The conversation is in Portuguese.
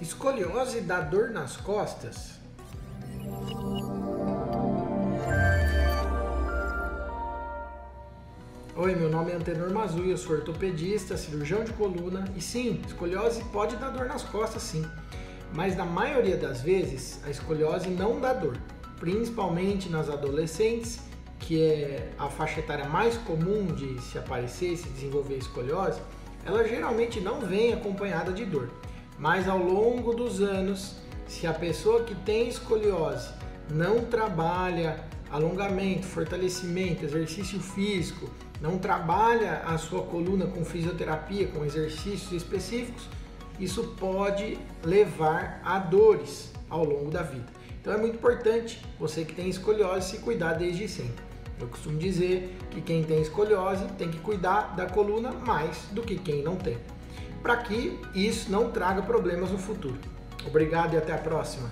Escoliose dá dor nas costas? Oi, meu nome é Antenor Mazui, eu sou ortopedista, cirurgião de coluna e sim, escoliose pode dar dor nas costas sim, mas na maioria das vezes a escoliose não dá dor, principalmente nas adolescentes, que é a faixa etária mais comum de se aparecer, se desenvolver escoliose, ela geralmente não vem acompanhada de dor. Mas ao longo dos anos, se a pessoa que tem escoliose não trabalha alongamento, fortalecimento, exercício físico, não trabalha a sua coluna com fisioterapia, com exercícios específicos, isso pode levar a dores ao longo da vida. Então é muito importante você que tem escoliose se cuidar desde sempre. Eu costumo dizer que quem tem escoliose tem que cuidar da coluna mais do que quem não tem para que isso não traga problemas no futuro. Obrigado e até a próxima.